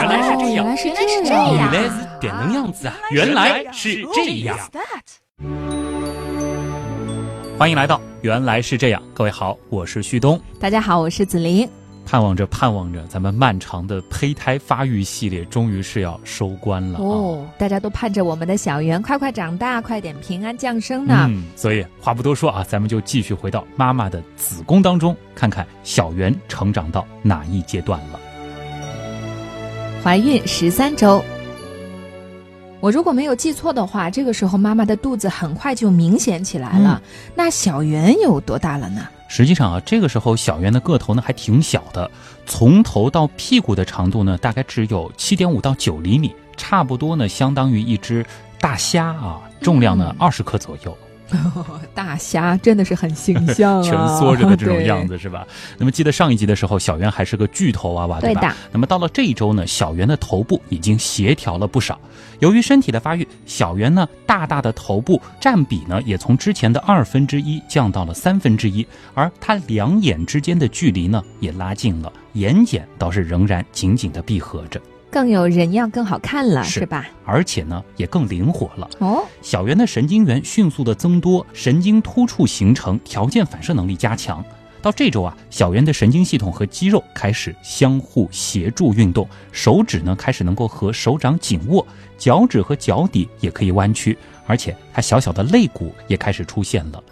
原来是这样，原来是原来是这样，原来是点能样子啊！原来是这样。欢迎来到《原来是这样》，各位好，我是旭东。大家好，我是子琳。盼望着盼望着，咱们漫长的胚胎发育系列终于是要收官了啊！哦，大家都盼着我们的小圆快快长大，快点平安降生呢。嗯，所以话不多说啊，咱们就继续回到妈妈的子宫当中，看看小圆成长到哪一阶段了。怀孕十三周，我如果没有记错的话，这个时候妈妈的肚子很快就明显起来了。那小圆有多大了呢？实际上啊，这个时候小圆的个头呢还挺小的，从头到屁股的长度呢大概只有七点五到九厘米，差不多呢相当于一只大虾啊，重量呢嗯二十克左右，大虾真的是很形象啊，蜷缩着的这种样。子是吧？那么记得上一集的时候，小圆还是个巨头娃娃，吧？对吧，那么到了这一周呢，小圆的头部已经协调了不少。由于身体的发育，小圆呢大大的头部占比呢也从之前的二分之一降到了三分之一，而它两眼之间的距离呢也拉近了，眼睑倒是仍然紧紧的闭合着，更有人样，更好看了，是是吧？而且呢也更灵活了。哦，小圆的神经元迅速的增多，神经突触形成，条件反射能力加强。到这周啊，小圆的神经系统和肌肉开始相互协助运动，手指呢开始能够和手掌紧握，脚趾和脚底也可以弯曲，而且它小小的肋骨也开始出现了，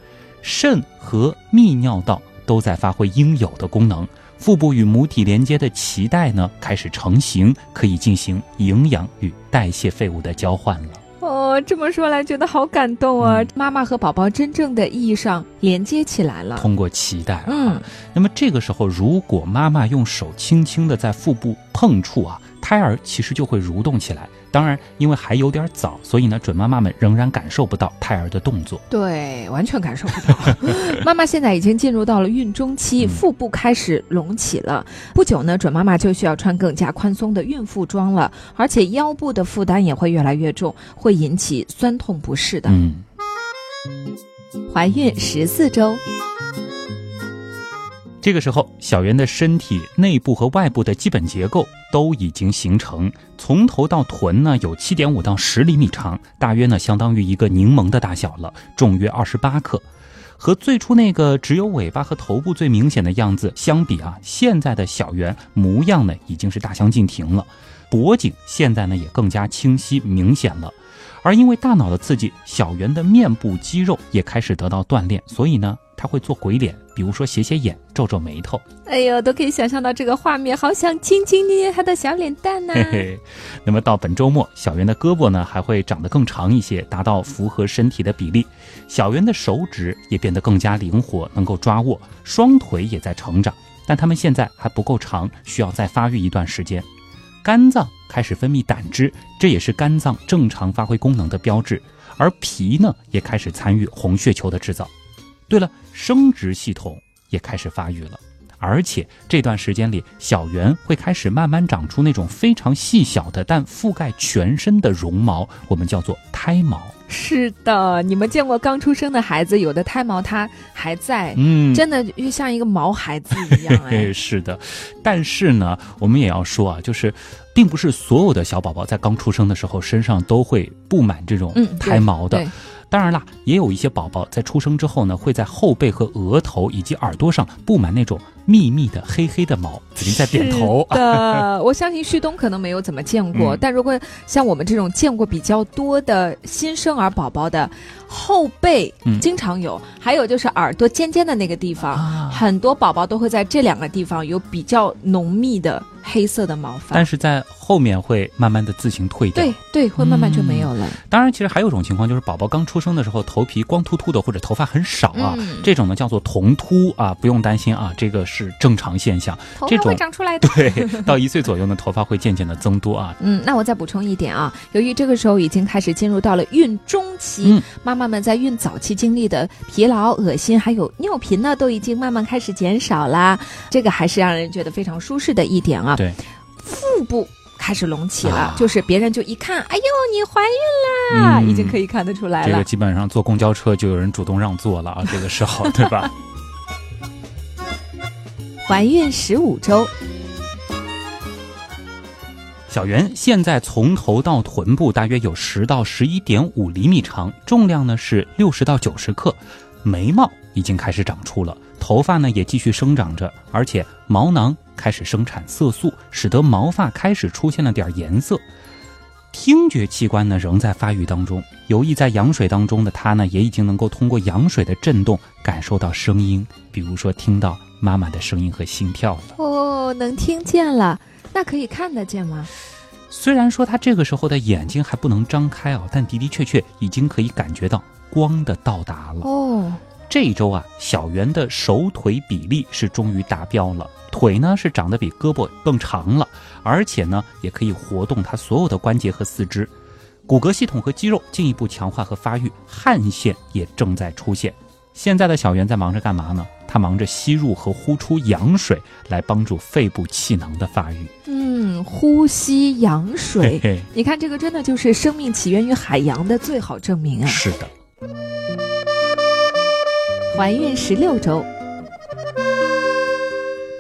肾和泌尿道都在发挥应有的功能。腹部与母体连接的脐带呢开始成型，可以进行营养与代谢废物的交换了。哦，这么说来觉得好感动啊！嗯妈妈和宝宝真正的意义上连接起来了。通过脐带、啊。嗯，那么这个时候，如果妈妈用手轻轻的在腹部碰触啊，胎儿其实就会蠕动起来。当然，因为还有点早，所以呢，准妈妈们仍然感受不到胎儿的动作。对，完全感受不到。妈妈现在已经进入到了孕中期，嗯腹部开始隆起了。不久呢，准妈妈就需要穿更加宽松的孕妇装了，而且腰部的负担也会越来越重，会引起酸痛不适的。嗯，怀孕十四周，这个时候，小圆的身体内部和外部的基本结构都已经形成，从头到臀呢有七点五到十厘米长，大约呢相当于一个柠檬的大小了，重约二十八克。和最初那个只有尾巴和头部最明显的样子相比啊，现在的小圆模样呢已经是大相径庭了，脖颈现在呢也更加清晰明显了。而因为大脑的刺激，小圆的面部肌肉也开始得到锻炼，所以呢，他会做鬼脸，比如说斜斜眼、皱皱眉头。哎呦，都可以想象到这个画面，好想轻轻捏捏他的小脸蛋呐、嘿嘿。那么到本周末，小圆的胳膊呢还会长得更长一些，达到符合身体的比例。小圆的手指也变得更加灵活，能够抓握，双腿也在成长，但他们现在还不够长，需要再发育一段时间。肝脏开始分泌胆汁，这也是肝脏正常发挥功能的标志。而脾呢，也开始参与红血球的制造。对了，生殖系统也开始发育了。而且这段时间里，小圆会开始慢慢长出那种非常细小的但覆盖全身的绒毛，我们叫做胎毛。是的，你们见过刚出生的孩子，有的胎毛它还在，嗯，真的就像一个毛孩子一样哎哎，。是的，但是呢，我们也要说啊，就是，并不是所有的小宝宝在刚出生的时候身上都会布满这种胎毛的。对，当然啦，也有一些宝宝在出生之后呢，会在后背和额头以及耳朵上布满那种密密的黑黑的毛。子林在点头是。的，我相信旭东可能没有怎么见过，嗯但如果像我们这种见过比较多的新生儿宝宝的后背，嗯经常有，还有就是耳朵尖尖的那个地方，啊很多宝宝都会在这两个地方有比较浓密的黑色的毛发。但是在后面会慢慢的自行退掉。对对，会慢慢就没有了。当然，其实还有一种情况，就是宝宝刚出生的时候头皮光秃秃的，或者头发很少啊，嗯这种呢叫做童秃啊，不用担心啊，这个是正常现象。头发会长出来的。对，到一岁左右呢，头发会渐渐的增多啊。嗯，那我再补充一点啊，由于这个时候已经开始进入到了孕中期，嗯妈妈们在孕早期经历的疲劳、恶心还有尿频呢，都已经慢慢开始减少啦。这个还是让人觉得非常舒适的一点啊。对，腹部开始隆起了，啊就是别人就一看，哎呦，你怀孕啦，嗯已经可以看得出来了。这个基本上坐公交车就有人主动让座了啊，这个时候对吧？怀孕十五周，小小圆现在从头到臀部大约有十到十一点五厘米长，重量呢是六十到九十克，眉毛已经开始长出了，头发呢也继续生长着，而且毛囊开始生产色素，使得毛发开始出现了点颜色。听觉器官呢仍在发育当中，游弋在羊水当中的它呢也已经能够通过羊水的震动感受到声音，比如说听到妈妈的声音和心跳了。哦，能听见了，那可以看得见吗？虽然说他这个时候的眼睛还不能张开啊，但的的确确已经可以感觉到光的到达了。哦，这一周啊，小圆的手腿比例是终于达标了，腿呢是长得比胳膊更长了，而且呢也可以活动他所有的关节和四肢，骨骼系统和肌肉进一步强化和发育，汗腺也正在出现。现在的小圆在忙着干嘛呢？他忙着吸入和呼出羊水，来帮助肺部气囊的发育。嗯，呼吸羊水，嘿嘿，你看这个真的就是生命起源于海洋的最好证明啊！是的。怀孕十六周，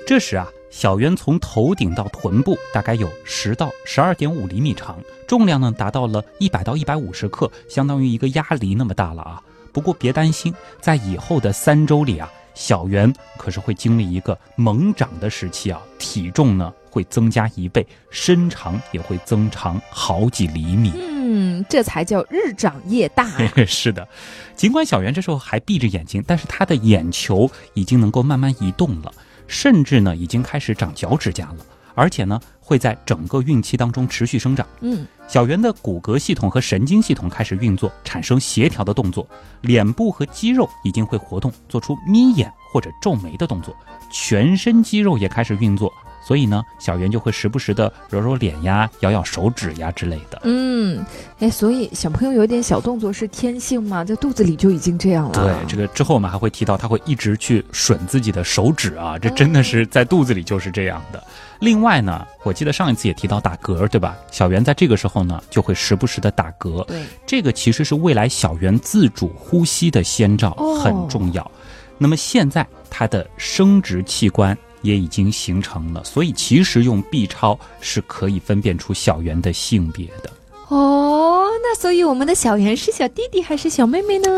这时啊，小圆从头顶到臀部大概有十到十二点五厘米长，重量呢达到了一百到一百五十克，相当于一个鸭梨那么大了啊。不过别担心，在以后的三周里啊，小圆可是会经历一个猛长的时期啊，体重呢会增加一倍，身长也会增长好几厘米。嗯，这才叫日长夜大啊。是的，尽管小圆这时候还闭着眼睛，但是他的眼球已经能够慢慢移动了，甚至呢已经开始长脚趾甲了，而且呢会在整个孕期当中持续生长。嗯，小圆的骨骼系统和神经系统开始运作，产生协调的动作，脸部和肌肉已经会活动，做出眯眼或者皱眉的动作，全身肌肉也开始运作。所以呢，小圆就会时不时的揉揉脸呀、咬咬手指呀之类的。嗯，哎，所以小朋友有点小动作是天性吗？在肚子里就已经这样了。对，这个之后我们还会提到，他会一直去吮自己的手指啊，这真的是在肚子里就是这样的。另外呢，我记得上一次也提到打嗝，对吧？小圆在这个时候呢，就会时不时的打嗝，对，这个其实是未来小圆自主呼吸的先兆，哦很重要。那么现在它的生殖器官也已经形成了，所以其实用 B 超是可以分辨出小圆的性别的。哦，那所以我们的小圆是小弟弟还是小妹妹呢？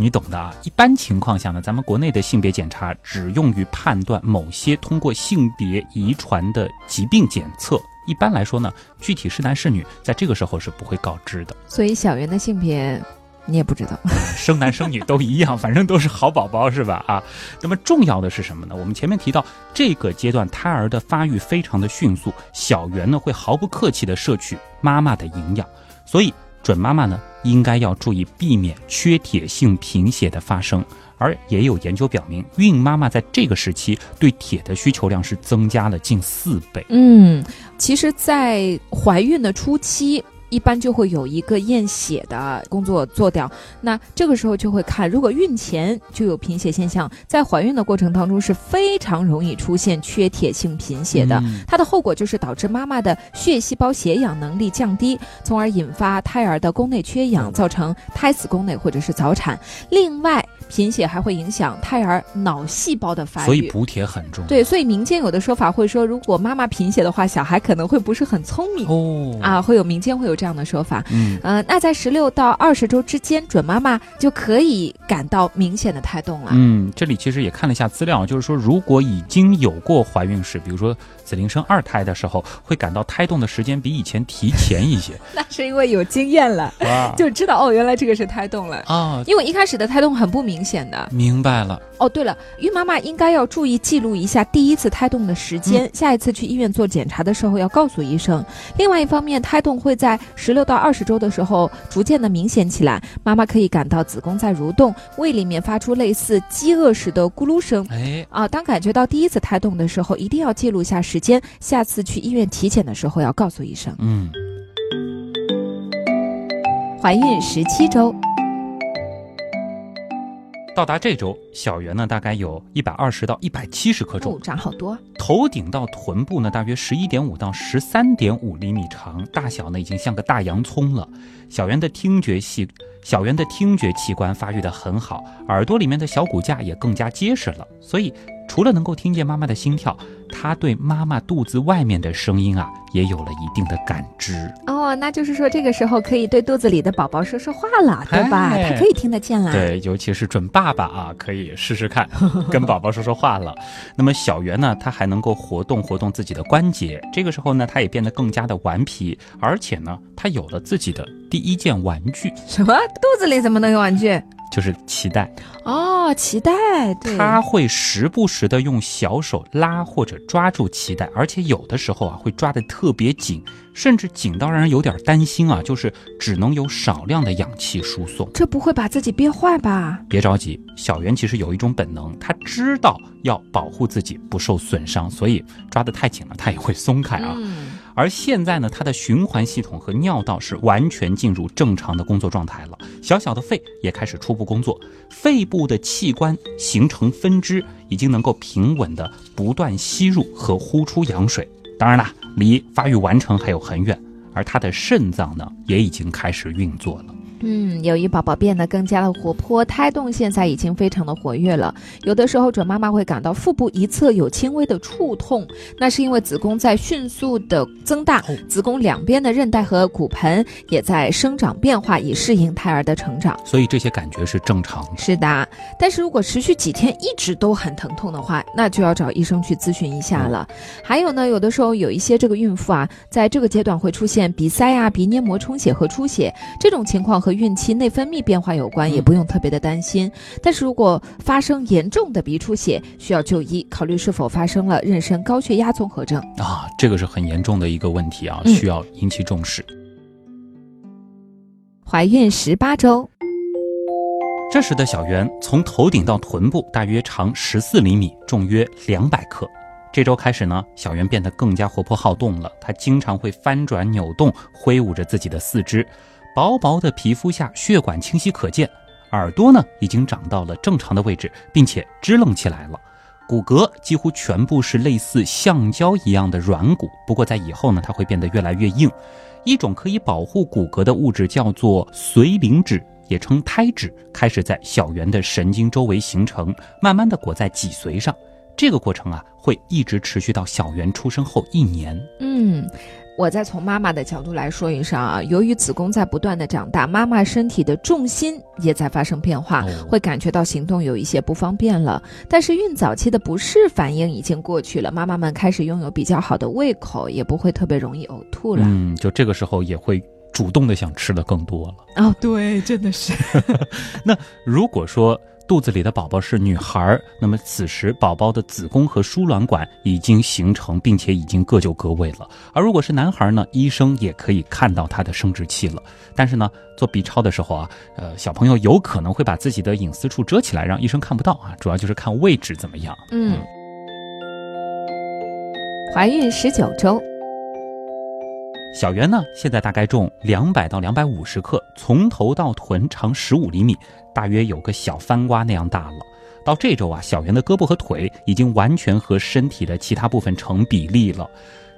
你懂的啊。一般情况下呢，咱们国内的性别检查只用于判断某些通过性别遗传的疾病检测。一般来说呢，具体是男是女，在这个时候是不会告知的。所以小圆的性别你也不知道。生男生女都一样，反正都是好宝宝，是吧？啊，那么重要的是什么呢？我们前面提到，这个阶段胎儿的发育非常的迅速，小圆呢会毫不客气的摄取妈妈的营养，所以准妈妈呢应该要注意避免缺铁性贫血的发生。而也有研究表明，孕妈妈在这个时期对铁的需求量是增加了近四倍。嗯，其实，在怀孕的初期。一般就会有一个验血的工作做掉，那这个时候就会看，如果孕前就有贫血现象，在怀孕的过程当中是非常容易出现缺铁性贫血的。嗯它的后果就是导致妈妈的血细胞携氧能力降低，从而引发胎儿的宫内缺氧，造成胎死宫内或者是早产。另外，贫血还会影响胎儿脑细胞的发育，所以补铁很重要。对，所以民间有的说法会说，如果妈妈贫血的话，小孩可能会不是很聪明、哦啊，会有民间会有这样的说法。嗯，呃，那在十六到二十周之间，准妈妈就可以感到明显的胎动了。嗯，这里其实也看了一下资料，就是说，如果已经有过怀孕史，比如说子玲生二胎的时候，会感到胎动的时间比以前提前一些。那是因为有经验了，就知道哦，原来这个是胎动了。啊，因为一开始的胎动很不明显的明白了。哦。对了，孕妈妈应该要注意记录一下第一次胎动的时间，下一次去医院做检查的时候要告诉医生。另外一方面，胎动会在十六到二十周的时候逐渐的明显起来，妈妈可以感到子宫在蠕动，胃里面发出类似饥饿时的咕噜声。哎，啊，当感觉到第一次胎动的时候，一定要记录下时间，下次去医院体检的时候要告诉医生。嗯，怀孕十七周，到达这周，小圆呢大概有一百二十到一百七十克重哦，，长好多。头顶到臀部呢大约十一点五到十三点五厘米长，大小呢已经像个大洋葱了。小圆的听觉系，小圆的听觉器官发育的很好，耳朵里面的小骨架也更加结实了，所以除了能够听见妈妈的心跳，他对妈妈肚子外面的声音啊，也有了一定的感知。哦，那就是说这个时候可以对肚子里的宝宝说说话了，对吧？他可以听得见了。对，尤其是准爸爸啊，可以试试看 跟宝宝说说话了。那么小圆呢，他还能够活动活动自己的关节。这个时候呢，他也变得更加的顽皮，而且呢，他有了自己的第一件玩具。什么？肚子里怎么能有玩具？就是脐带哦，脐带，对他会时不时的用小手拉或者抓住脐带，而且有的时候啊会抓得特别紧，甚至紧到让人有点担心啊，就是只能有少量的氧气输送。这不会把自己憋坏吧？别着急，小圆其实有一种本能，他知道要保护自己不受损伤，所以抓得太紧了，他也会松开啊。而现在呢，他的循环系统和尿道是完全进入正常的工作状态了，小小的肺也开始初步工作，肺部的器官形成分支，已经能够平稳的不断吸入和呼出羊水。当然啦，离发育完成还有很远。而他的肾脏呢，也已经开始运作了。嗯，由于宝宝变得更加的活泼，胎动现在已经非常的活跃了。有的时候准妈妈会感到腹部一侧有轻微的触痛，那是因为子宫在迅速的增大，子宫两边的韧带和骨盆也在生长变化，以适应胎儿的成长。所以这些感觉是正常的。是的，但是如果持续几天一直都很疼痛的话，那就要找医生去咨询一下了。还有呢，有的时候有一些这个孕妇啊，在这个阶段会出现鼻塞啊、鼻黏膜充血和出血这种情况和。和孕期内分泌变化有关，也不用特别的担心。但是如果发生严重的鼻出血，需要就医，考虑是否发生了妊娠高血压综合症啊，这个是很严重的一个问题啊，需要引起重视。怀孕十八周，这时的小圆从头顶到臀部大约长十四厘米，重约两百克。这周开始呢，小圆变得更加活泼好动了，她经常会翻转扭动，挥舞着自己的四肢。薄薄的皮肤下血管清晰可见，耳朵呢已经长到了正常的位置，并且支棱起来了。骨骼几乎全部是类似橡胶一样的软骨，不过在以后呢，它会变得越来越硬。一种可以保护骨骼的物质叫做髓磷脂，也称胎脂，开始在小圆的神经周围形成，慢慢的裹在脊髓上。这个过程啊，会一直持续到小圆出生后一年。嗯。我再从妈妈的角度来说一声啊，由于子宫在不断的长大，妈妈身体的重心也在发生变化，会感觉到行动有一些不方便了。但是孕早期的不适反应已经过去了，妈妈们开始拥有比较好的胃口，也不会特别容易呕吐了。嗯，就这个时候也会主动的想吃的更多了。哦，对，真的是。那如果说。肚子里的宝宝是女孩，那么此时宝宝的子宫和输卵管已经形成，并且已经各就各位了。而如果是男孩呢，医生也可以看到他的生殖器了。但是呢，做 B 超的时候啊，呃，小朋友有可能会把自己的隐私处遮起来，让医生看不到啊。主要就是看位置怎么样。嗯，怀孕十九周。小圆呢，现在大概重两百到两百五十克，从头到臀长十五厘米，大约有个小番瓜那样大了。到这周啊，小圆的胳膊和腿已经完全和身体的其他部分成比例了，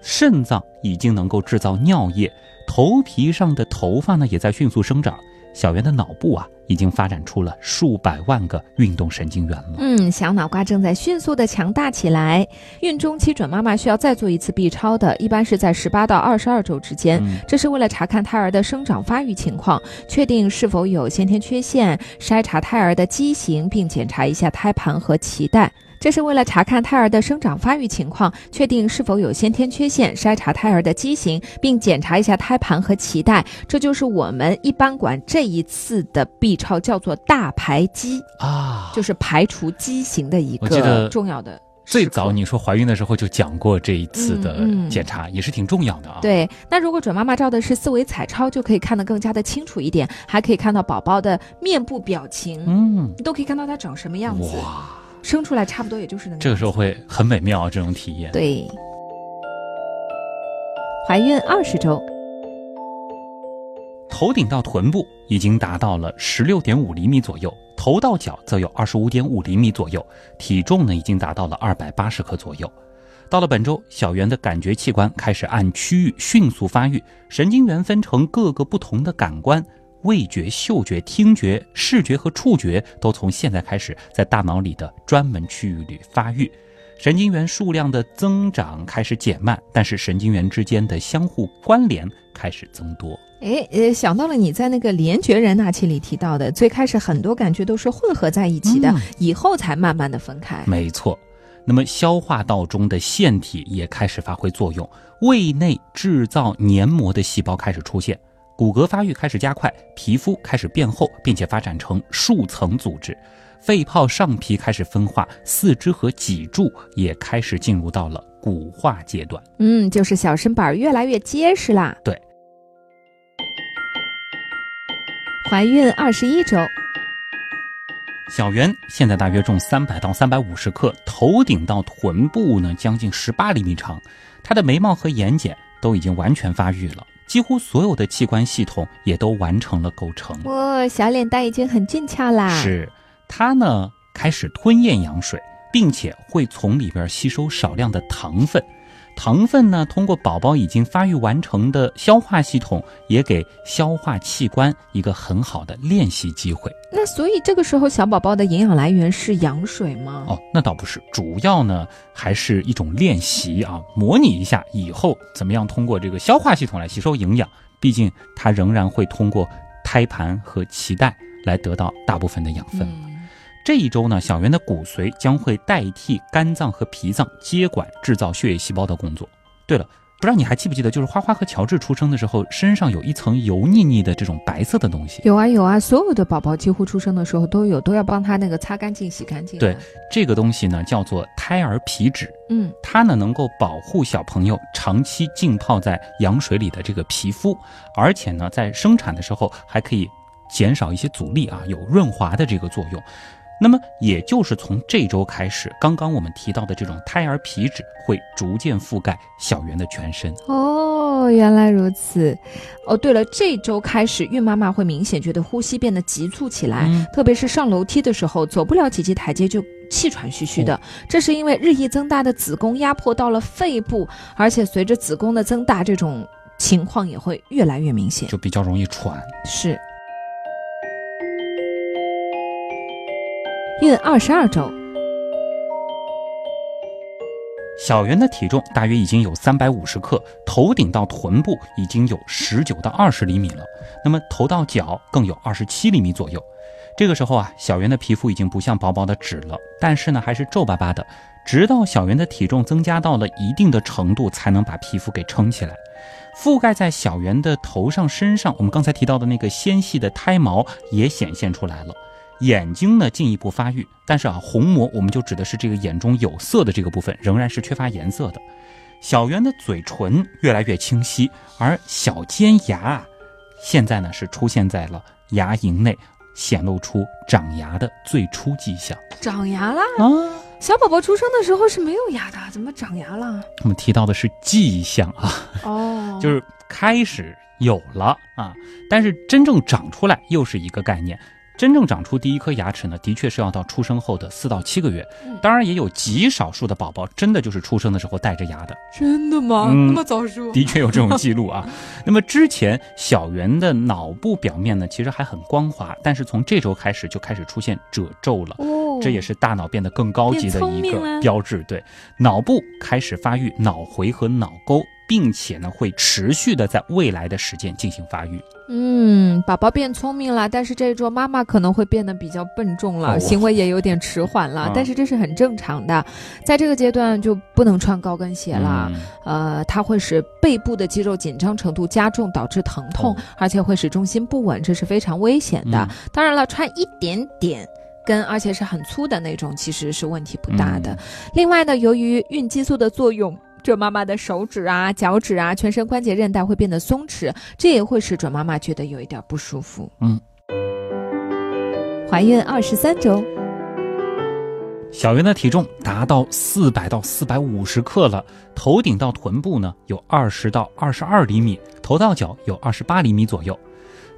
肾脏已经能够制造尿液，头皮上的头发呢也在迅速生长。小圆的脑部啊，已经发展出了数百万个运动神经元了。嗯，小脑瓜正在迅速的强大起来。孕中期准妈妈需要再做一次 B 超的，一般是在十八到二十二周之间，这是为了查看胎儿的生长发育情况，确定是否有先天缺陷，筛查胎儿的畸形，并检查一下胎盘和脐带。这是为了查看胎儿的生长发育情况，确定是否有先天缺陷，筛查胎儿的畸形，并检查一下胎盘和脐带。这就是我们一般管这一次的 B 超叫做大排畸啊，就是排除畸形的一个重要的。最早你说怀孕的时候就讲过这一次的检查，也是挺重要的啊。对，那如果准妈妈照的是四维彩超，就可以看得更加的清楚一点，还可以看到宝宝的面部表情，嗯，你都可以看到他长什么样子。哇。生出来差不多也就是那个，这个时候会很美妙这种体验。对，怀孕二十周，头顶到臀部已经达到了十六点五厘米左右，头到脚则有二十五点五厘米左右，体重呢已经达到了二百八十克左右。到了本周，小圆的感觉器官开始按区域迅速发育，神经元分成各个不同的感官。味觉、嗅觉、听觉、视觉和触觉都从现在开始在大脑里的专门区域里发育，神经元数量的增长开始减慢，但是神经元之间的相互关联开始增多。哎，呃，想到了你在那个联觉人那期里提到的，最开始很多感觉都是混合在一起的，嗯以后才慢慢的分开。没错，那么消化道中的腺体也开始发挥作用，胃内制造黏膜的细胞开始出现，骨骼发育开始加快，皮肤开始变厚，并且发展成数层组织，肺泡上皮开始分化，四肢和脊柱也开始进入到了骨化阶段。嗯，就是小身板越来越结实啦。对。怀孕二十一周，小圆现在大约重三百到三百五十克，头顶到臀部呢将近十八厘米长，她的眉毛和眼睑都已经完全发育了，几乎所有的器官系统也都完成了构成。哇、小脸蛋已经很俊俏啦。，是它呢开始吞咽羊水，并且会从里边吸收少量的糖分。糖分呢，通过宝宝已经发育完成的消化系统，也给消化器官一个很好的练习机会。那所以这个时候小宝宝的营养来源是羊水吗？哦，那倒不是，主要呢还是一种练习啊，模拟一下以后怎么样通过这个消化系统来吸收营养。毕竟它仍然会通过胎盘和脐带来得到大部分的养分。嗯这一周呢，小圆的骨髓将会代替肝脏和脾脏接管制造血液细胞的工作。对了，不知道你还记不记得，就是花花和乔治出生的时候，身上有一层油腻腻的这种白色的东西。有啊有啊，所有的宝宝几乎出生的时候都有，都要帮他那个擦干净、洗干净的。对，这个东西呢叫做胎儿皮脂。嗯，它呢能够保护小朋友长期浸泡在羊水里的这个皮肤，而且呢在生产的时候还可以减少一些阻力啊，有润滑的这个作用。那么也就是从这周开始，刚刚我们提到的这种胎儿皮脂会逐渐覆盖小圆的全身。哦，原来如此。哦，对了，这周开始，孕妈妈会明显觉得呼吸变得急促起来，嗯特别是上楼梯的时候，走不了几级台阶就气喘吁吁的。这是因为日益增大的子宫压迫到了肺部，而且随着子宫的增大，这种情况也会越来越明显。就比较容易喘。是。孕二十二周，小圆的体重大约已经有三百五十克，头顶到臀部已经有十九到二十厘米了，那么头到脚更有二十七厘米左右。这个时候啊，小圆的皮肤已经不像薄薄的纸了，但是呢还是皱巴巴的。直到小圆的体重增加到了一定的程度，才能把皮肤给撑起来。覆盖在小圆的头上、身上，我们刚才提到的那个纤细的胎毛也显现出来了。眼睛呢进一步发育，但是啊，虹膜我们就指的是这个眼中有色的这个部分，仍然是缺乏颜色的。小圆的嘴唇越来越清晰，而小尖牙啊，现在呢是出现在了牙龈内，显露出长牙的最初迹象长牙啦！啊。小宝宝出生的时候是没有牙的，怎么长牙了？我们提到的是迹象啊，哦，就是开始有了啊，但是真正长出来又是一个概念。真正长出第一颗牙齿呢，的确是要到出生后的四到七个月嗯。当然，也有极少数的宝宝真的就是出生的时候带着牙的，真的吗？嗯那么早熟？的确有这种记录啊。那么之前小圆的脑部表面呢，其实还很光滑，但是从这周开始就开始出现褶皱了。哦，这也是大脑变得更高级的一个标志。对，脑部开始发育脑回和脑沟，并且呢会持续的在未来的时间进行发育。嗯，宝宝变聪明了，但是这一周妈妈可能会变得比较笨重了，哦行为也有点迟缓了，嗯但是这是很正常的，在这个阶段就不能穿高跟鞋了。嗯呃，它会使背部的肌肉紧张程度加重，导致疼痛，哦而且会使重心不稳，这是非常危险的。嗯当然了，穿一点点。跟而且是很粗的那种，其实是问题不大的。嗯另外呢，由于孕激素的作用，准妈妈的手指啊、脚趾啊、全身关节韧带会变得松弛，这也会使准妈妈觉得有一点不舒服。嗯，怀孕二十三周，小圆的体重达到四百到四百五十克了，头顶到臀部呢有二十到二十二厘米，头到脚有二十八厘米左右。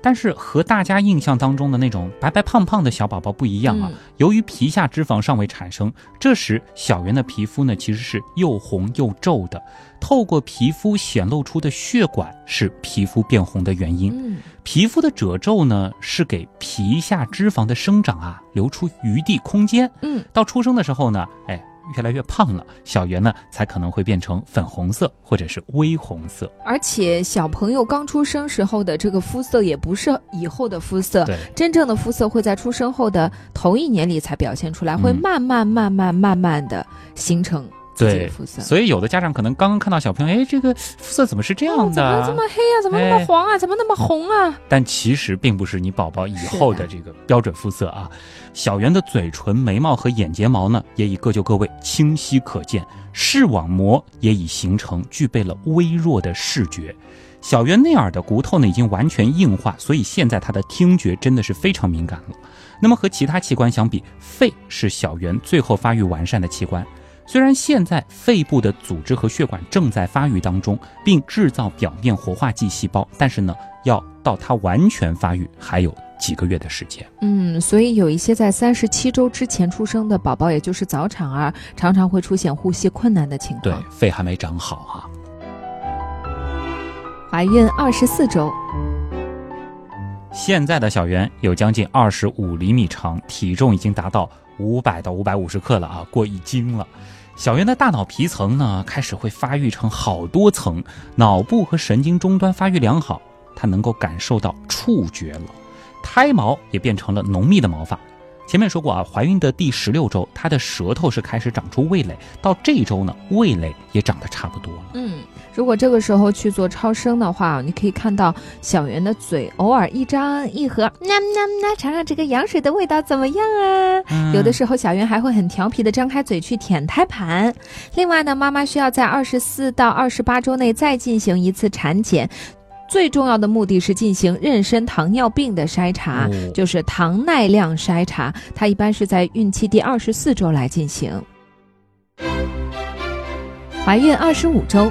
但是和大家印象当中的那种白白胖胖的小宝宝不一样啊，由于皮下脂肪尚未产生，这时小圆的皮肤呢其实是又红又皱的。透过皮肤显露出的血管是皮肤变红的原因。嗯，皮肤的褶皱呢是给皮下脂肪的生长啊留出余地空间。嗯，到出生的时候呢，哎。越来越胖了，小圆呢才可能会变成粉红色或者是微红色。而且小朋友刚出生时候的这个肤色也不是以后的肤色，对，真正的肤色会在出生后的头一年里才表现出来，会慢慢慢慢慢慢的形成。对，所以有的家长可能刚刚看到小朋友，哎，这个肤色怎么是这样的？怎么这么黑啊？怎么那么黄啊？怎么那么红啊？但其实并不是你宝宝以后的这个标准肤色啊。小圆的嘴唇、眉毛和眼睫毛呢，也已各就各位，清晰可见。视网膜也已形成，具备了微弱的视觉。小圆内耳的骨头呢，已经完全硬化，所以现在他的听觉真的是非常敏感了。那么和其他器官相比，肺是小圆最后发育完善的器官。虽然现在肺部的组织和血管正在发育当中，并制造表面活化剂细胞，但是呢，要到它完全发育还有几个月的时间。嗯，所以有一些在三十七周之前出生的宝宝，也就是早产儿，常常会出现呼吸困难的情况。对，肺还没长好啊。怀孕二十四周，现在的小圆有将近二十五厘米长，体重已经达到五百到五百五十克了啊，过一斤了。小圆的大脑皮层呢，开始会发育成好多层，脑部和神经终端发育良好，它能够感受到触觉了，胎毛也变成了浓密的毛发。前面说过啊，怀孕的第十六周，她的舌头是开始长出味蕾，到这一周呢，味蕾也长得差不多了。嗯，如果这个时候去做超声的话，你可以看到小圆的嘴偶尔一张一合，那那那，尝尝这个羊水的味道怎么样啊？有的时候小圆还会很调皮的张开嘴去舔胎盘。另外呢，妈妈需要在二十四到二十八周内再进行一次产检。最重要的目的是进行妊娠糖尿病的筛查，就是糖耐量筛查。它一般是在孕期第二十四周来进行。怀孕二十五周，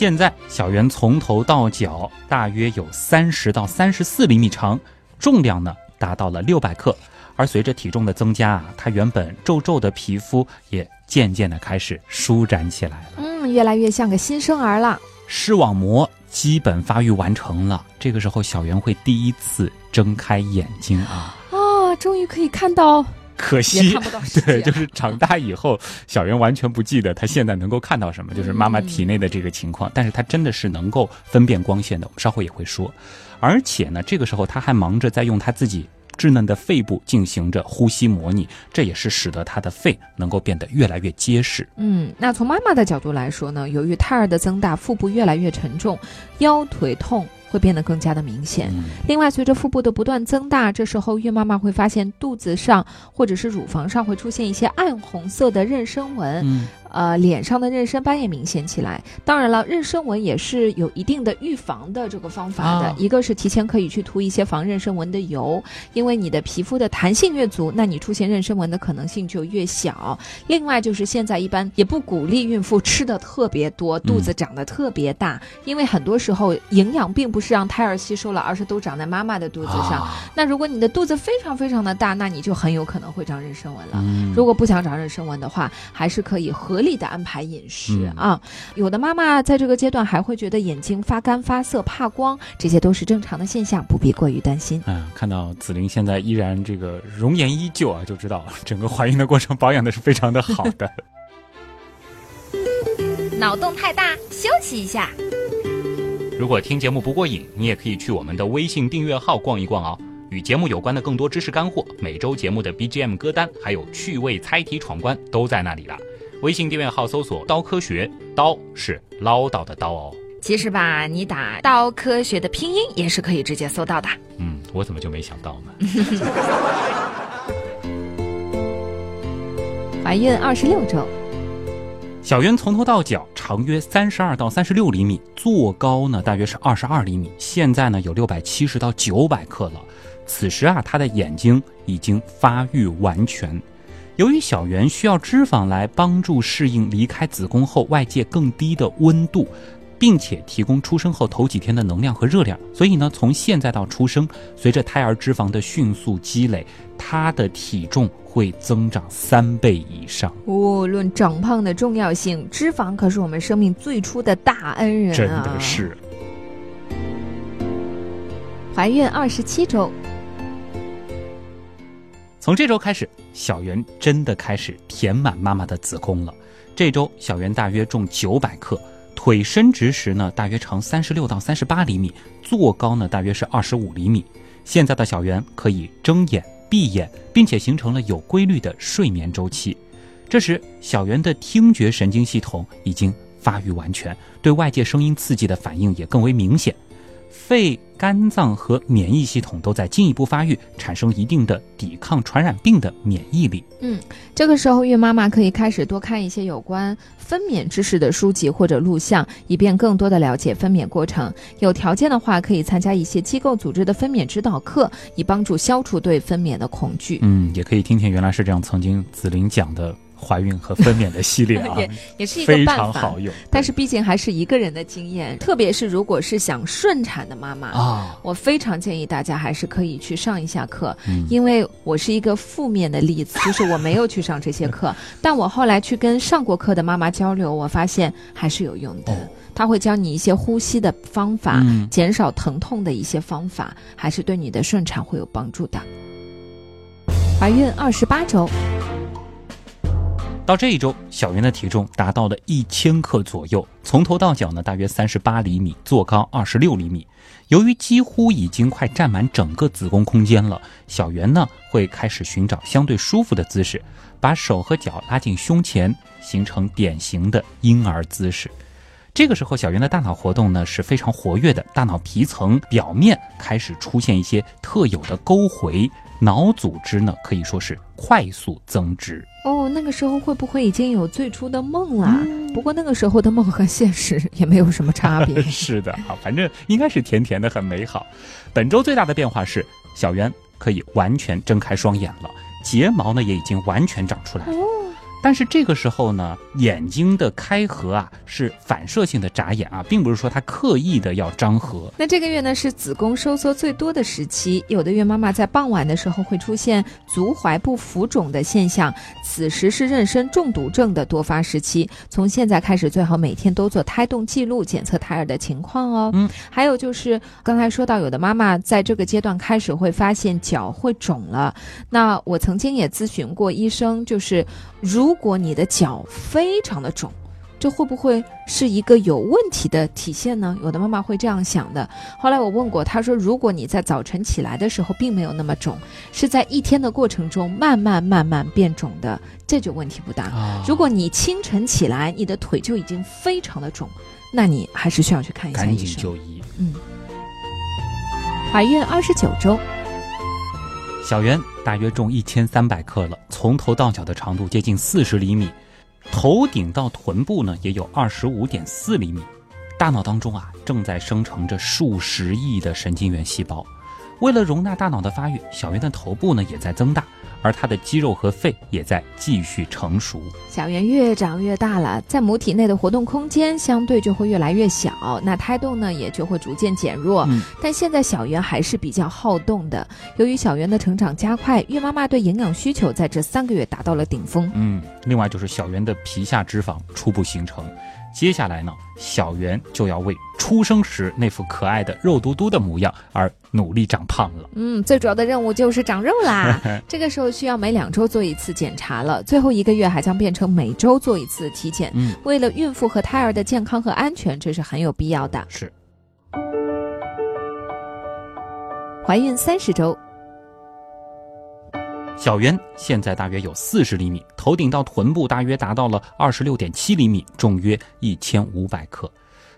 现在小圆从头到脚大约有三十到三十四厘米长，重量呢达到了六百克。而随着体重的增加啊，它原本皱皱的皮肤也渐渐的开始舒展起来了。嗯，越来越像个新生儿了。视网膜基本发育完成了，这个时候小圆会第一次睁开眼睛啊！啊，终于可以看到，可惜 对，就是长大以后，小圆完全不记得他现在能够看到什么，就是妈妈体内的这个情况。但是他真的是能够分辨光线的，我们稍后也会说。而且呢，这个时候他还忙着在用他自己。稚嫩的肺部进行着呼吸模拟，这也是使得他的肺能够变得越来越结实。嗯，那从妈妈的角度来说呢，由于胎儿的增大，腹部越来越沉重，腰腿痛会变得更加的明显。另外，随着腹部的不断增大，这时候孕妈妈会发现肚子上或者是乳房上会出现一些暗红色的妊娠纹。呃，脸上的妊娠斑也明显起来。当然了，妊娠纹也是有一定的预防的这个方法的。一个是提前可以去涂一些防妊娠纹的油，因为你的皮肤的弹性越足，那你出现妊娠纹的可能性就越小。另外就是现在一般也不鼓励孕妇吃的特别多，肚子长得特别大，因为很多时候营养并不是让胎儿吸收了，而是都长在妈妈的肚子上。那如果你的肚子非常非常的大，那你就很有可能会长妊娠纹了。如果不想长妊娠纹的话，还是可以。合理的安排饮食啊，有的妈妈在这个阶段还会觉得眼睛发干发涩、怕光，这些都是正常的现象，不必过于担心。嗯，看到紫菱现在依然这个容颜依旧啊，就知道整个怀孕的过程保养的是非常的好的。脑洞太大，休息一下。如果听节目不过瘾，你也可以去我们的微信订阅号逛一逛哦。与节目有关的更多知识干货，每周节目的 BGM 歌单，还有趣味猜题闯关，都在那里了。微信订阅号搜索“刀科学”，刀是唠叨的刀哦。其实吧，你打“刀科学”的拼音也是可以直接搜到的。嗯，我怎么就没想到呢？怀孕二十六周，小圆从头到脚长约三十二到三十六厘米，坐高呢大约是二十二厘米，现在呢有六百七十到九百克了。此时啊，它的眼睛已经发育完全。由于小圆需要脂肪来帮助适应离开子宫后外界更低的温度，并且提供出生后头几天的能量和热量。所以呢，从现在到出生，随着胎儿脂肪的迅速积累，他的体重会增长三倍以上。无论长胖的重要性，脂肪可是我们生命最初的大恩人啊！真的是。怀孕二十七周，从这周开始，小圆真的开始填满妈妈的子宫了。这周小圆大约重九百克，腿伸直时呢，大约长三十六到三十八厘米，坐高呢大约是二十五厘米。现在的小圆可以睁眼、闭眼，并且形成了有规律的睡眠周期。这时，小圆的听觉神经系统已经发育完全，对外界声音刺激的反应也更为明显。肺、肝脏和免疫系统都在进一步发育，产生一定的抵抗传染病的免疫力。嗯，这个时候孕妈妈可以开始多看一些有关分娩知识的书籍或者录像，以便更多的了解分娩过程。有条件的话，可以参加一些机构组织的分娩指导课，以帮助消除对分娩的恐惧。嗯，也可以听听原来是这样，曾经子琳讲的。怀孕和分娩的系列啊，也也是一个办法，好用。但是毕竟还是一个人的经验，特别是如果是想顺产的妈妈啊，我非常建议大家还是可以去上一下课。因为我是一个负面的例子，就是我没有去上这些课，但我后来去跟上过课的妈妈交流，我发现还是有用的。他会教你一些呼吸的方法，减少疼痛的一些方法，还是对你的顺产会有帮助的。怀孕二十八周。到这一周，小圆的体重达到了一千克左右，从头到脚呢大约三十八厘米，坐高二十六厘米。由于几乎已经快占满整个子宫空间了，小圆呢会开始寻找相对舒服的姿势，把手和脚拉进胸前，形成典型的婴儿姿势。这个时候，小圆的大脑活动呢是非常活跃的，大脑皮层表面开始出现一些特有的沟回。脑组织呢，可以说是快速增殖哦。那个时候会不会已经有最初的梦了？不过那个时候的梦和现实也没有什么差别。是的啊，反正应该是甜甜的，很美好。本周最大的变化是，小圆可以完全睁开双眼了，睫毛呢也已经完全长出来了。但是这个时候呢，眼睛的开合啊是反射性的眨眼啊，并不是说他刻意的要张合。那这个月呢是子宫收缩最多的时期，有的孕妈妈在傍晚的时候会出现足踝部浮肿的现象，此时是妊娠中毒症的多发时期。从现在开始，最好每天都做胎动记录，检测胎儿的情况哦。嗯，还有就是刚才说到，有的妈妈在这个阶段开始会发现脚会肿了。那我曾经也咨询过医生，就是如如果你的脚非常的肿，这会不会是一个有问题的体现呢？有的妈妈会这样想的。后来我问过，她说，如果你在早晨起来的时候并没有那么肿，是在一天的过程中慢慢慢慢变肿的，这就问题不大。如果你清晨起来，你的腿就已经非常的肿，那你还是需要去看一下医生。赶紧就医。嗯。怀孕二十九周。小圆大约重一千三百克了，从头到脚的长度接近四十厘米，头顶到臀部呢也有二十五点四厘米。大脑当中啊正在生成着数十亿的神经元细胞，为了容纳大脑的发育，小圆的头部呢也在增大。而它的肌肉和肺也在继续成熟。小圆越长越大了，在母体内的活动空间相对就会越来越小，那胎动呢也就会逐渐减弱。嗯，但现在小圆还是比较好动的。由于小圆的成长加快，孕妈妈对营养需求在这三个月达到了顶峰。嗯，另外就是小圆的皮下脂肪初步形成。接下来呢，小圆就要为出生时那副可爱的肉嘟嘟的模样而努力长胖了。嗯，最主要的任务就是长肉啦。这个时候需要每两周做一次检查了，最后一个月还将变成每周做一次体检。嗯，为了孕妇和胎儿的健康和安全，这是很有必要的。是。怀孕三十周。小圆现在大约有四十厘米，头顶到臀部大约达到了二十六点七厘米，重约一千五百克。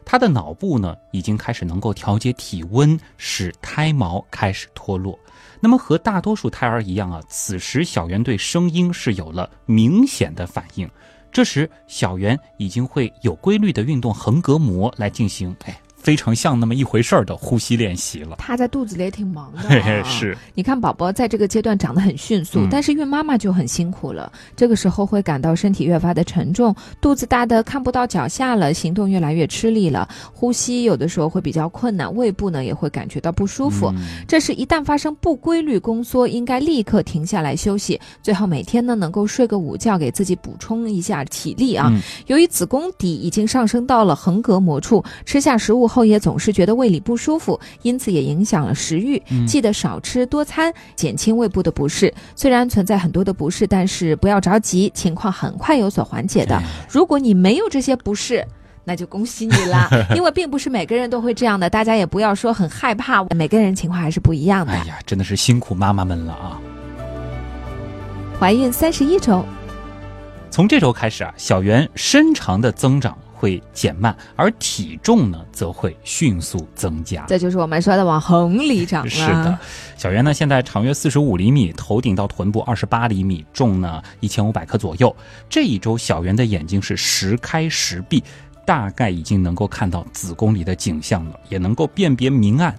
他的脑部呢，已经开始能够调节体温，使胎毛开始脱落。那么和大多数胎儿一样啊，此时小圆对声音是有了明显的反应。这时小圆已经会有规律的运动横膈膜来进行哎非常像那么一回事儿的呼吸练习了。他在肚子里也挺忙的、啊，嘿嘿，是。你看，宝宝在这个阶段长得很迅速，嗯但是孕妈妈就很辛苦了。这个时候会感到身体越发的沉重，肚子大的看不到脚下了，行动越来越吃力了，呼吸有的时候会比较困难，胃部呢也会感觉到不舒服。嗯这是一旦发生不规律宫缩，应该立刻停下来休息，最好每天呢能够睡个午觉，给自己补充一下体力啊。嗯由于子宫底已经上升到了横膈膜处，吃下食物后也总是觉得胃里不舒服，因此也影响了食欲。嗯记得少吃多餐，减轻胃部的不适。虽然存在很多的不适，但是不要着急，情况很快有所缓解的。哎如果你没有这些不适，那就恭喜你啦，因为并不是每个人都会这样的，大家也不要说很害怕，每个人情况还是不一样的。哎呀，真的是辛苦妈妈们了啊！怀孕三十一周，从这周开始啊，小圆身长的增长会减慢，而体重呢则会迅速增加。这就是我们说的往横里长了。是的，小圆呢现在长约四十五厘米，头顶到臀部二十八厘米，重呢一千五百克左右。这一周小圆的眼睛是时开时闭，大概已经能够看到子宫里的景象了，也能够辨别明暗，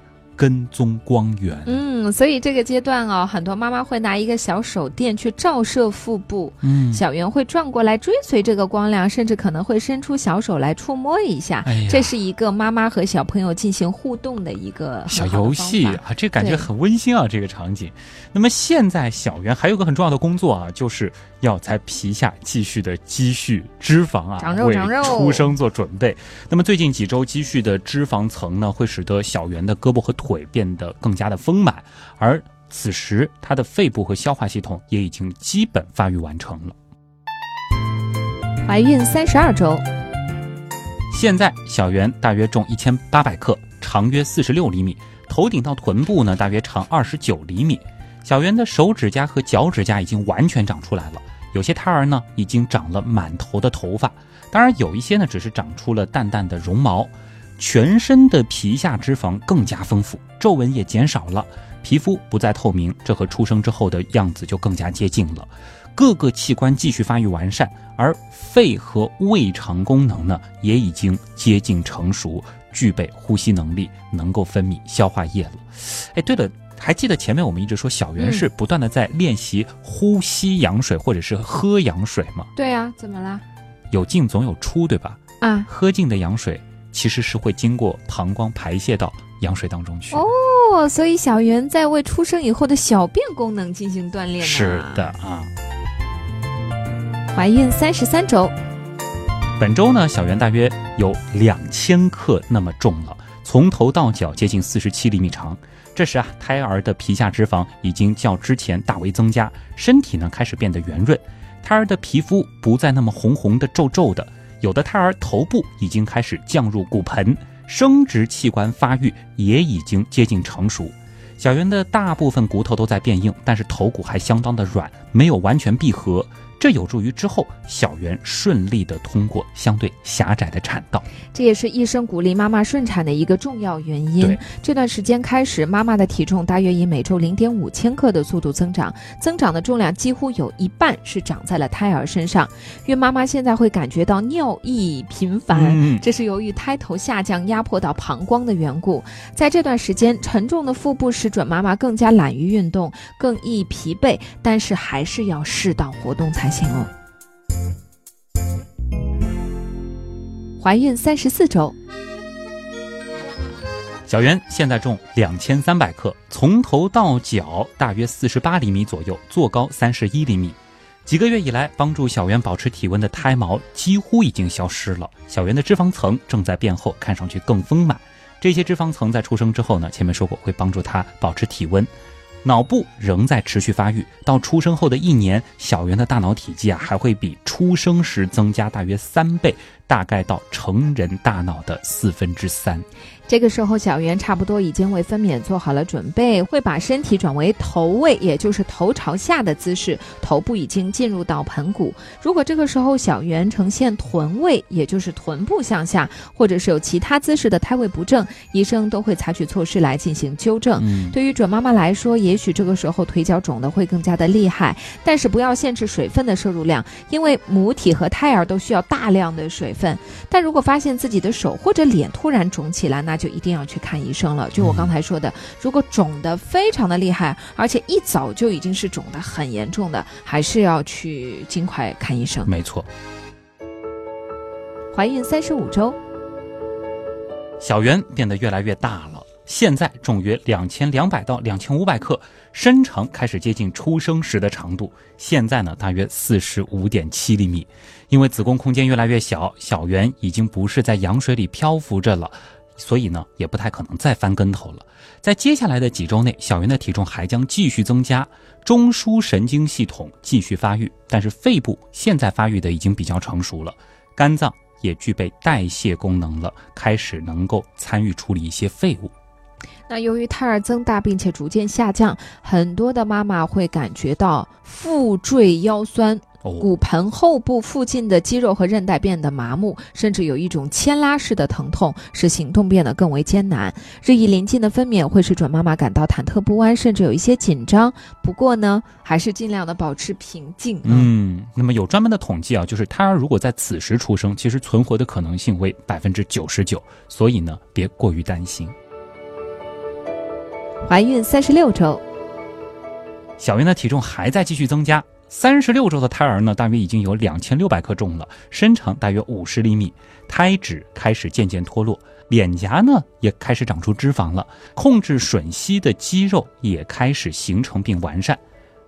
跟踪光源。嗯，所以这个阶段哦，很多妈妈会拿一个小手电去照射腹部，嗯，小圆会转过来追随这个光亮，甚至可能会伸出小手来触摸一下。这是一个妈妈和小朋友进行互动的一个很小游戏啊，这感觉很温馨啊，这个场景。那么现在小圆还有个很重要的工作啊，就是要在皮下继续的积蓄脂肪啊，长肉长肉出生做准备。那么最近几周积蓄的脂肪层呢，会使得小圆的胳膊和腿变得更加的丰满，而此时他的肺部和消化系统也已经基本发育完成了。怀孕三十二周，现在小圆大约重一千八百克，长约四十六厘米，头顶到臀部呢大约长二十九厘米。小圆的手指甲和脚趾甲已经完全长出来了，有些胎儿呢已经长了满头的头发，当然有一些呢只是长出了淡淡的绒毛。全身的皮下脂肪更加丰富，皱纹也减少了，皮肤不再透明，这和出生之后的样子就更加接近了。各个器官继续发育完善，而肺和胃肠功能呢也已经接近成熟，具备呼吸能力，能够分泌消化液了。哎，对了。还记得前面我们一直说小圆嗯是不断的在练习呼吸羊水或者是喝羊水吗？对啊，怎么啦？有进总有出，对吧？啊，喝进的羊水其实是会经过膀胱排泄到羊水当中去。哦，所以小圆在为出生以后的小便功能进行锻炼呢。是的，啊。怀孕三十三周，本周呢，小圆大约有两千克那么重了，从头到脚接近四十七厘米长。这时啊，胎儿的皮下脂肪已经较之前大为增加，身体呢开始变得圆润，胎儿的皮肤不再那么红红的、皱皱的，有的胎儿头部已经开始降入骨盆，生殖器官发育也已经接近成熟。小圆的大部分骨头都在变硬，但是头骨还相当的软，没有完全闭合。这有助于之后小圆顺利的通过相对狭窄的产道。这也是医生鼓励妈妈顺产的一个重要原因对。这段时间开始，妈妈的体重大约以每周零点五千克的速度增长，增长的重量几乎有一半是长在了胎儿身上。孕妈妈现在会感觉到尿意频繁，嗯这是由于胎头下降压迫到膀胱的缘故。在这段时间，沉重的腹部使准妈妈更加懒于运动，更易疲惫，但是还是要适当活动才哦。怀孕三十四周，小圆现在重两千三百克，从头到脚大约四十八厘米左右，坐高三十一厘米。几个月以来，帮助小圆保持体温的胎毛几乎已经消失了，小圆的脂肪层正在变厚，看上去更丰满。这些脂肪层在出生之后呢，前面说过会帮助它保持体温。脑部仍在持续发育，到出生后的一年，小圆的大脑体积啊还会比出生时增加大约三倍，大概到成人大脑的四分之三。这个时候，小圆差不多已经为分娩做好了准备，会把身体转为头位，也就是头朝下的姿势，头部已经进入到盆骨。如果这个时候小圆呈现臀位，也就是臀部向下，或者是有其他姿势的胎位不正，医生都会采取措施来进行纠正。嗯，对于准妈妈来说，也许这个时候腿脚肿的会更加的厉害，但是不要限制水分的摄入量，因为母体和胎儿都需要大量的水分。但如果发现自己的手或者脸突然肿起来，那那就一定要去看医生了。就我刚才说的，如果肿得非常的厉害，而且一早就已经是肿得很严重的，还是要去尽快看医生。没错。怀孕三十五周，小圆变得越来越大了。现在重约两千两百到两千五百克，身长开始接近出生时的长度。现在呢，大约四十五点七厘米。因为子宫空间越来越小，小圆已经不是在羊水里漂浮着了，所以呢，也不太可能再翻跟头了。在接下来的几周内，小圆的体重还将继续增加，中枢神经系统继续发育，但是肺部现在发育的已经比较成熟了，肝脏也具备代谢功能了，开始能够参与处理一些废物。那由于胎儿增大并且逐渐下降，很多的妈妈会感觉到腹坠腰酸，骨盆后部附近的肌肉和韧带变得麻木，甚至有一种牵拉式的疼痛，使行动变得更为艰难。日益临近的分娩会使准妈妈感到忐忑不安，甚至有一些紧张。不过呢，还是尽量的保持平静。嗯，那么有专门的统计啊，就是胎儿如果在此时出生，其实存活的可能性为百分之九十九，所以呢，别过于担心。怀孕三十六周，小云的体重还在继续增加。三十六周的胎儿呢，大约已经有两千六百克重了，身长大约五十厘米，胎脂开始渐渐脱落，脸颊呢也开始长出脂肪了，控制吮吸的肌肉也开始形成并完善，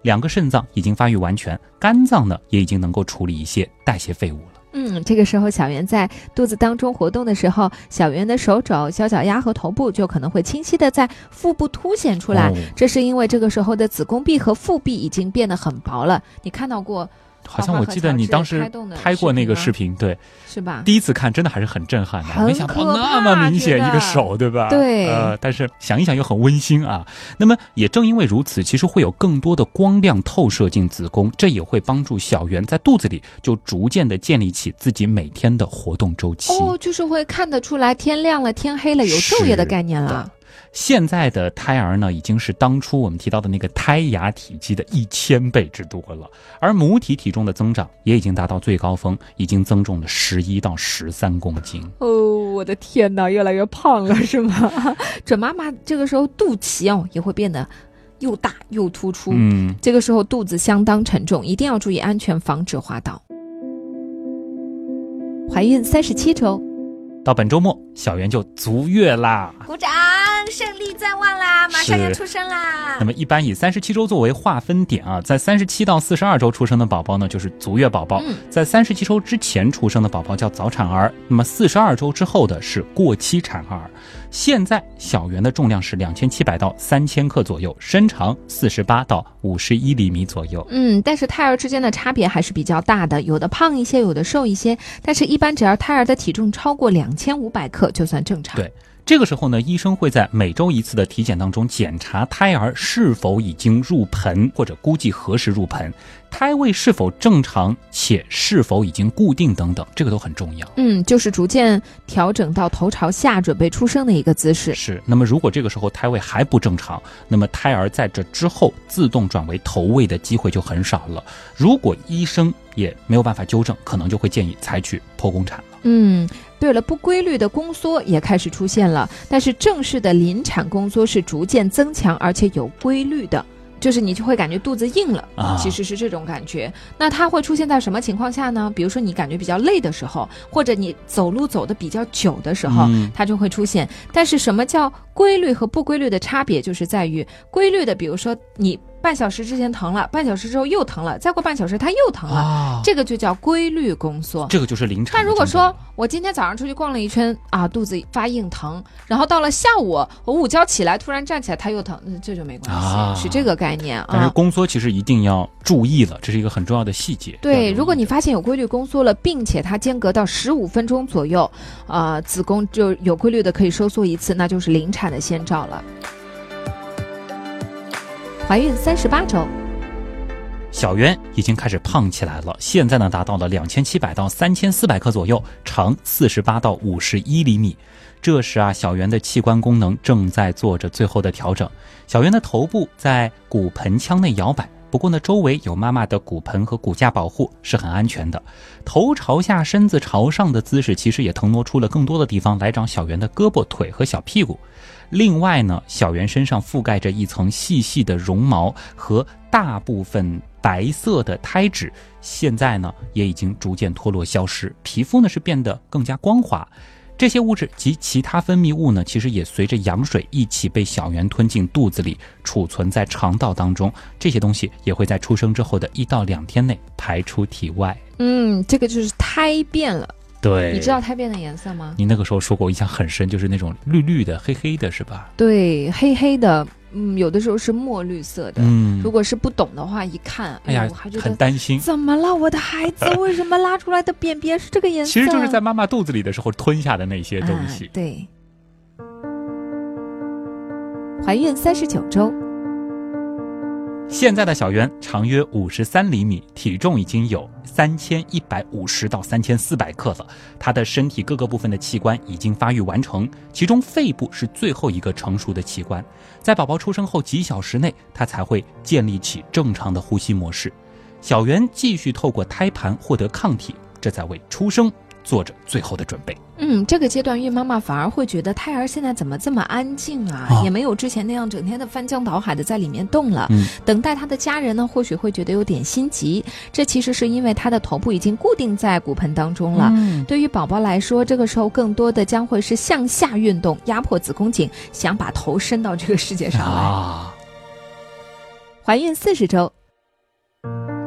两个肾脏已经发育完全，肝脏呢也已经能够处理一些代谢废物了。嗯，这个时候小圆在肚子当中活动的时候，小圆的手肘、小脚丫和头部就可能会清晰的在腹部凸显出来，这是因为这个时候的子宫壁和腹壁已经变得很薄了。你看到过？好像我记得你当时拍过那个视频，对，是吧？第一次看真的还是很震撼的，没想到那么明显一个手，对吧？对，呃，但是想一想又很温馨啊。那么也正因为如此，其实会有更多的光亮透射进子宫，这也会帮助小圆在肚子里就逐渐的建立起自己每天的活动周期。哦，就是会看得出来天亮了、天黑了，有昼夜的概念了。现在的胎儿呢，已经是当初我们提到的那个胎芽体积的一千倍之多了，而母体体重的增长也已经达到最高峰，已经增重了十一到十三公斤。哦，我的天哪，越来越胖了是吗？准妈妈这个时候肚脐哦也会变得又大又突出，嗯，这个时候肚子相当沉重，一定要注意安全，防止滑倒。怀孕三十七周，到本周末小圆就足月啦，鼓掌。胜利在望啦，马上要出生啦。那么一般以三十七周作为划分点啊，在三十七到四十二周出生的宝宝呢，就是足月宝宝；在三十七周之前出生的宝宝叫早产儿；那么四十二周之后的是过期产儿。现在小圆的重量是两千七百到三千克左右，身长四十八到五十一厘米左右。嗯，但是胎儿之间的差别还是比较大的，有的胖一些，有的瘦一些。但是，一般只要胎儿的体重超过两千五百克，就算正常。对。这个时候呢，医生会在每周一次的体检当中检查胎儿是否已经入盆，或者估计何时入盆，胎位是否正常且是否已经固定等等，这个都很重要。嗯，就是逐渐调整到头朝下准备出生的一个姿势。是。那么如果这个时候胎位还不正常，那么胎儿在这之后自动转为头位的机会就很少了。如果医生也没有办法纠正，可能就会建议采取剖宫产了。嗯。对了，不规律的宫缩也开始出现了，但是正式的临产宫缩是逐渐增强，而且有规律的，就是你就会感觉肚子硬了，其实是这种感觉。那它会出现在什么情况下呢？比如说你感觉比较累的时候，或者你走路走的比较久的时候，它就会出现。但是什么叫规律和不规律的差别，就是在于规律的，比如说你。半小时之前疼了，半小时之后又疼了，再过半小时它又疼了，这个就叫规律宫缩。这个就是临产。那如果说我今天早上出去逛了一圈啊，肚子发硬疼，然后到了下午我午觉起来突然站起来它又疼，这就没关系，是这个概念啊。但是宫缩其实一定要注意了，这是一个很重要的细节。对，如果你发现有规律宫缩了，并且它间隔到十五分钟左右，啊，子宫就有规律的可以收缩一次，那就是临产的先兆了。怀孕三十八周，小圆已经开始胖起来了。现在呢，达到了两千七百到三千四百克左右，长四十八到五十一厘米。这时啊，小圆的器官功能正在做着最后的调整。小圆的头部在骨盆腔内摇摆。不过呢，周围有妈妈的骨盆和骨架保护，是很安全的。头朝下、身子朝上的姿势，其实也腾挪出了更多的地方来长小圆的胳膊、腿和小屁股。另外呢，小圆身上覆盖着一层细细的绒毛和大部分白色的胎脂，现在呢也已经逐渐脱落消失，皮肤呢是变得更加光滑。这些物质及其他分泌物呢，其实也随着羊水一起被小圆吞进肚子里，储存在肠道当中。这些东西也会在出生之后的一到两天内排出体外。嗯，这个就是胎变了。对，你知道胎便的颜色吗？你那个时候说过，我印象很深，就是那种绿绿的、黑黑的，是吧？对，黑黑的，嗯，有的时候是墨绿色的。嗯，如果是不懂的话，一看，哎呀，我还觉得很担心，怎么了？我的孩子为什么拉出来的便便是这个颜色？其实就是在妈妈肚子里的时候吞下的那些东西。对，怀孕三十九周。现在的小圆长约五十三厘米，体重已经有三千一百五十到三千四百克了。他的身体各个部分的器官已经发育完成，其中肺部是最后一个成熟的器官。在宝宝出生后几小时内，他才会建立起正常的呼吸模式。小圆继续透过胎盘获得抗体，这在为出生做着最后的准备。嗯，这个阶段孕妈妈反而会觉得胎儿现在怎么这么安静啊？啊也没有之前那样整天的翻江倒海的在里面动了。嗯等待她的家人呢，或许会觉得有点心急。这其实是因为她的头部已经固定在骨盆当中了。嗯对于宝宝来说，这个时候更多的将会是向下运动，压迫子宫颈，想把头伸到这个世界上来。啊，怀孕四十周，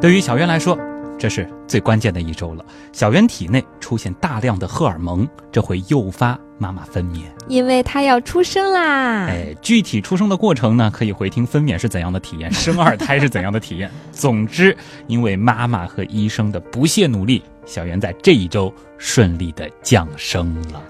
对于小渊来说，这是最关键的一周了。小圆体内出现大量的荷尔蒙，这会诱发妈妈分娩。因为她要出生啦。哎，具体出生的过程呢，可以回听分娩是怎样的体验，生二胎是怎样的体验。总之，因为妈妈和医生的不懈努力，小圆在这一周顺利的降生了。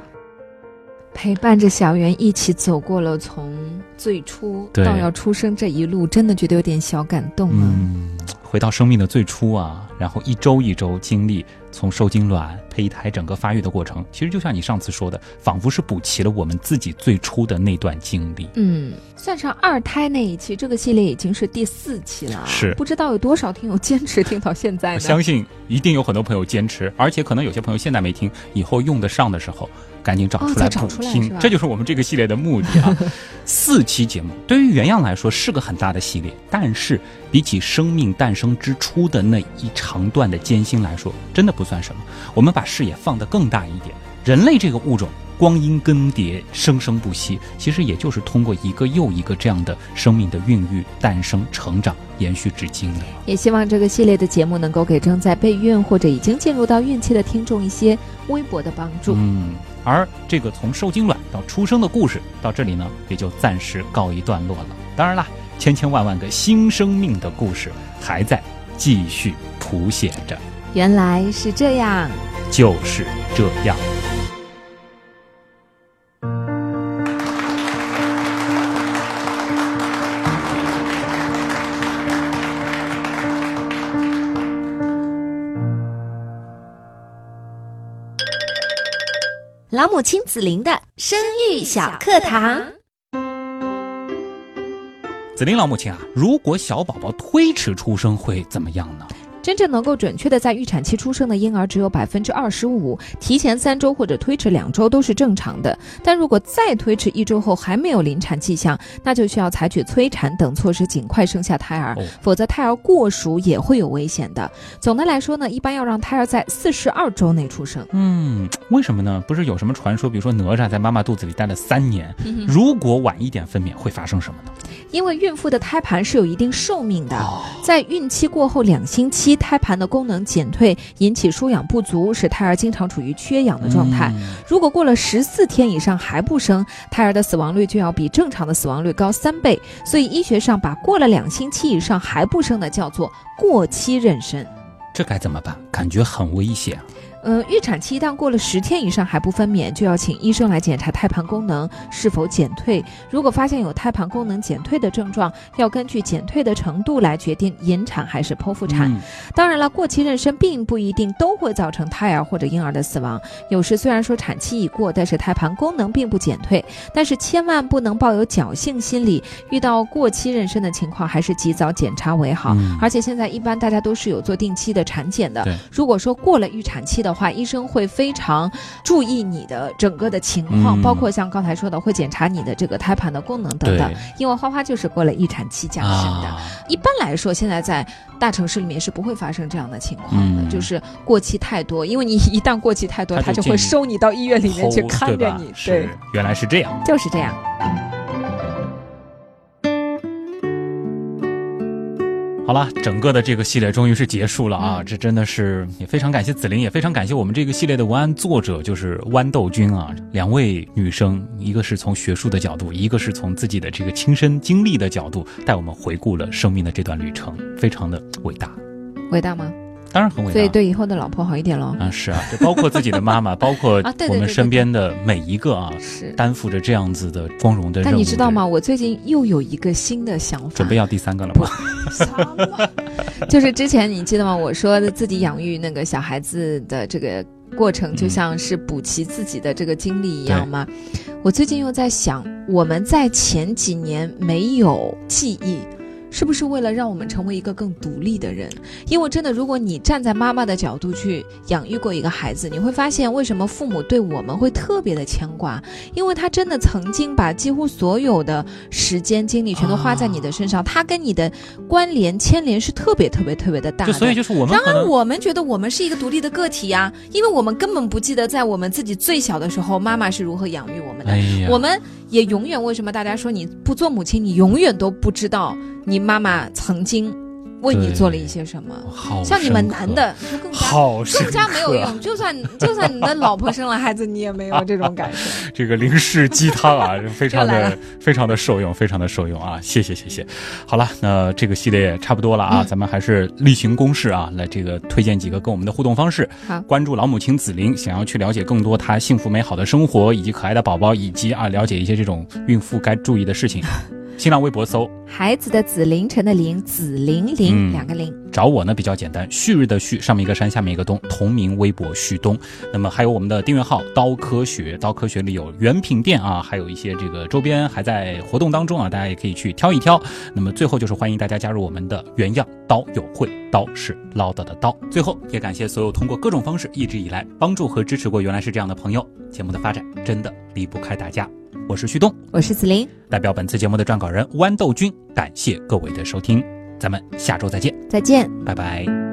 陪伴着小圆一起走过了从最初到要出生这一路，真的觉得有点小感动啊。嗯，回到生命的最初啊，然后一周一周经历从受精卵、胚胎整个发育的过程，其实就像你上次说的，仿佛是补齐了我们自己最初的那段经历。嗯，算上二胎那一期，这个系列已经是第四期了。是不知道有多少听友坚持听到现在？相信一定有很多朋友坚持，而且可能有些朋友现在没听，以后用得上的时候，赶紧找哦出来补听。这就是我们这个系列的目的啊。四期节目对于原样来说是个很大的系列，但是比起生命诞生之初的那一长段的艰辛来说，真的不算什么。我们把视野放得更大一点，人类这个物种。光阴更迭，生生不息，其实也就是通过一个又一个这样的生命的孕育、诞生、成长，延续至今的。也希望这个系列的节目能够给正在备孕或者已经进入到孕期的听众一些微薄的帮助。嗯，而这个从受精卵到出生的故事到这里呢，也就暂时告一段落了。当然啦，千千万万个新生命的故事还在继续谱写着，原来是这样。就是这样。老母亲子琳的生育小课堂。子琳老母亲啊，如果小宝宝推迟出生会怎么样呢？真正能够准确的在预产期出生的婴儿只有百分之二十五，提前三周或者推迟两周都是正常的。但如果再推迟一周后还没有临产迹象，那就需要采取催产等措施，尽快生下胎儿，哦否则胎儿过熟也会有危险的。总的来说呢，一般要让胎儿在四十二周内出生。嗯，为什么呢？不是有什么传说，比如说哪吒在妈妈肚子里待了三年，如果晚一点分娩会发生什么呢？因为孕妇的胎盘是有一定寿命的，哦在孕期过后两星期，胎盘的功能减退，引起输氧不足，使胎儿经常处于缺氧的状态。嗯如果过了十四天以上还不生，胎儿的死亡率就要比正常的死亡率高三倍。所以医学上把过了两星期以上还不生的叫做过期妊娠。这该怎么办？感觉很危险啊。嗯，预产期一旦过了十天以上还不分娩，就要请医生来检查胎盘功能是否减退。如果发现有胎盘功能减退的症状，要根据减退的程度来决定引产还是剖腹产。嗯当然了，过期妊娠并不一定都会造成胎儿或者婴儿的死亡。有时虽然说产期已过，但是胎盘功能并不减退。但是千万不能抱有侥幸心理，遇到过期妊娠的情况，还是及早检查为好。嗯而且现在一般大家都是有做定期的产检的。如果说过了预产期的话，医生会非常注意你的整个的情况，嗯包括像刚才说的，会检查你的这个胎盘的功能等等。因为花花就是过了预产期降生的。啊，一般来说，现在在大城市里面是不会发生这样的情况的，嗯就是过期太多，因为你一旦过期太多，他就会收你到医院里面去看着你。是，原来是这样。就是这样。好了，整个的这个系列终于是结束了啊！嗯这真的是也非常感谢紫菱，也非常感谢我们这个系列的文案作者，就是豌豆君啊。两位女生，一个是从学术的角度，一个是从自己的这个亲身经历的角度，带我们回顾了生命的这段旅程，非常的伟大，伟大吗？当然很伟大。所以对以后的老婆好一点喽。啊，是啊，就包括自己的妈妈，包括我们身边的每一个啊，是。担负着这样子的光荣的任务。但你知道吗？？我最近又有一个新的想法，准备要第三个了吗？什么？就是之前你记得吗？我说自己养育那个小孩子的这个过程，就像是补齐自己的这个经历一样吗？我最近又在想，我们在前几年没有记忆。是不是为了让我们成为一个更独立的人？因为真的，如果你站在妈妈的角度去养育过一个孩子，你会发现为什么父母对我们会特别的牵挂，因为他真的曾经把几乎所有的时间精力全都花在你的身上，他跟你的关联牵连是特别特别特别的大所以就是我们然，而我们觉得我们是一个独立的个体呀、因为我们根本不记得在我们自己最小的时候，妈妈是如何养育我们的。哎，我们也永远为什么大家说你不做母亲，你永远都不知道你妈妈曾经为你做了一些什么。好像你们男的就更加更加没有用，就算 就算你的老婆生了孩子，你也没有这种感受。这个零式鸡汤啊，非常的非常的受用，非常的受用啊！谢谢谢谢。好了，那这个系列也差不多了啊，嗯咱们还是例行公事啊，来这个推荐几个跟我们的互动方式。好关注老母亲紫菱，想要去了解更多她幸福美好的生活，以及可爱的宝宝，以及啊了解一些这种孕妇该注意的事情。新浪微博搜孩子的子凌晨的凌，子玲玲、嗯两个零。找我呢比较简单，旭日的旭，上面一个山，下面一个东，同名微博旭东。那么还有我们的订阅号刀科学，刀科学里有原品店啊，还有一些这个周边还在活动当中啊，大家也可以去挑一挑。那么最后就是欢迎大家加入我们的原样刀友会，刀是唠叨的刀。最后也感谢所有通过各种方式一直以来帮助和支持过原来是这样的朋友，节目的发展真的离不开大家。我是旭东，我是子林，代表本次节目的撰稿人豌豆君，感谢各位的收听，咱们下周再见，再见。拜拜。